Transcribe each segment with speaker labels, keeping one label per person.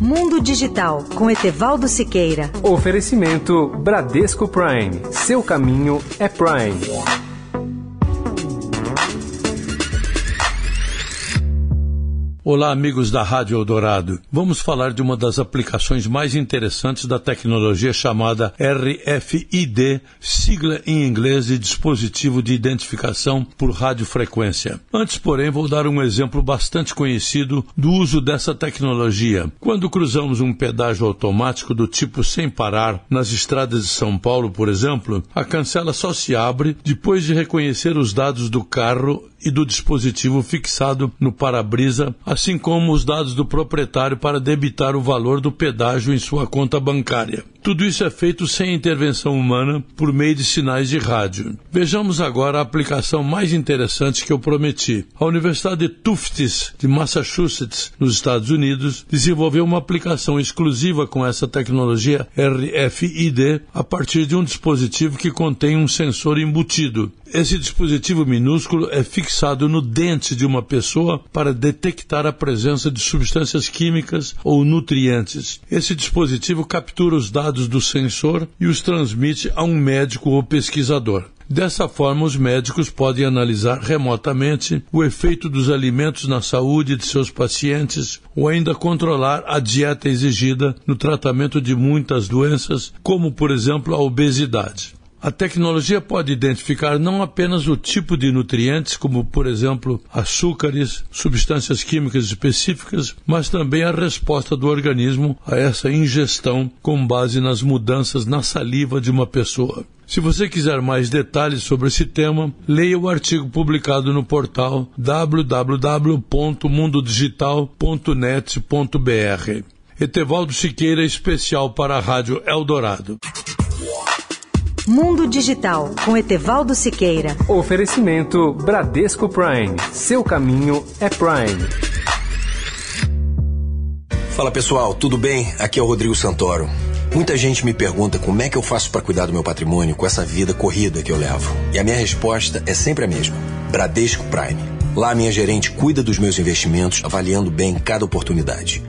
Speaker 1: Mundo Digital com Etevaldo Siqueira.
Speaker 2: Oferecimento Bradesco Prime. Seu caminho é Prime.
Speaker 3: Olá, amigos da Rádio Eldorado. Vamos falar de uma das aplicações mais interessantes da tecnologia chamada RFID, sigla em inglês de Dispositivo de Identificação por Radiofrequência. Antes, porém, vou dar um exemplo bastante conhecido do uso dessa tecnologia. Quando cruzamos um pedágio automático do tipo sem parar nas estradas de São Paulo, por exemplo, a cancela só se abre depois de reconhecer os dados do carro e do dispositivo fixado no para-brisa, assim como os dados do proprietário para debitar o valor do pedágio em sua conta bancária. Tudo isso é feito sem intervenção humana por meio de sinais de rádio. Vejamos agora a aplicação mais interessante que eu prometi. A Universidade Tufts de Massachusetts, nos Estados Unidos, desenvolveu uma aplicação exclusiva com essa tecnologia RFID a partir de um dispositivo que contém um sensor embutido. Esse dispositivo minúsculo é fixado no dente de uma pessoa para detectar a presença de substâncias químicas ou nutrientes. Esse dispositivo captura os dados do sensor e os transmite a um médico ou pesquisador. Dessa forma, os médicos podem analisar remotamente o efeito dos alimentos na saúde de seus pacientes ou ainda controlar a dieta exigida no tratamento de muitas doenças, como, por exemplo, a obesidade. A tecnologia pode identificar não apenas o tipo de nutrientes, como por exemplo açúcares, substâncias químicas específicas, mas também a resposta do organismo a essa ingestão com base nas mudanças na saliva de uma pessoa. Se você quiser mais detalhes sobre esse tema, leia o artigo publicado no portal www.mundodigital.net.br. Etevaldo Siqueira, especial para a Rádio Eldorado.
Speaker 1: Mundo Digital com Etevaldo Siqueira.
Speaker 2: Oferecimento Bradesco Prime. Seu caminho é Prime.
Speaker 4: Fala pessoal, tudo bem? Aqui é o Rodrigo Santoro. Muita gente me pergunta como é que eu faço para cuidar do meu patrimônio com essa vida corrida que eu levo. E a minha resposta é sempre a mesma: Bradesco Prime. Lá, minha gerente cuida dos meus investimentos, avaliando bem cada oportunidade.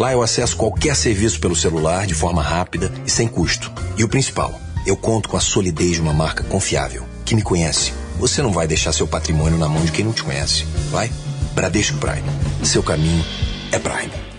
Speaker 4: Lá eu acesso qualquer serviço pelo celular de forma rápida e sem custo. E o principal, eu conto com a solidez de uma marca confiável, que me conhece. Você não vai deixar seu patrimônio na mão de quem não te conhece, vai? Bradesco Prime. Seu caminho é Prime.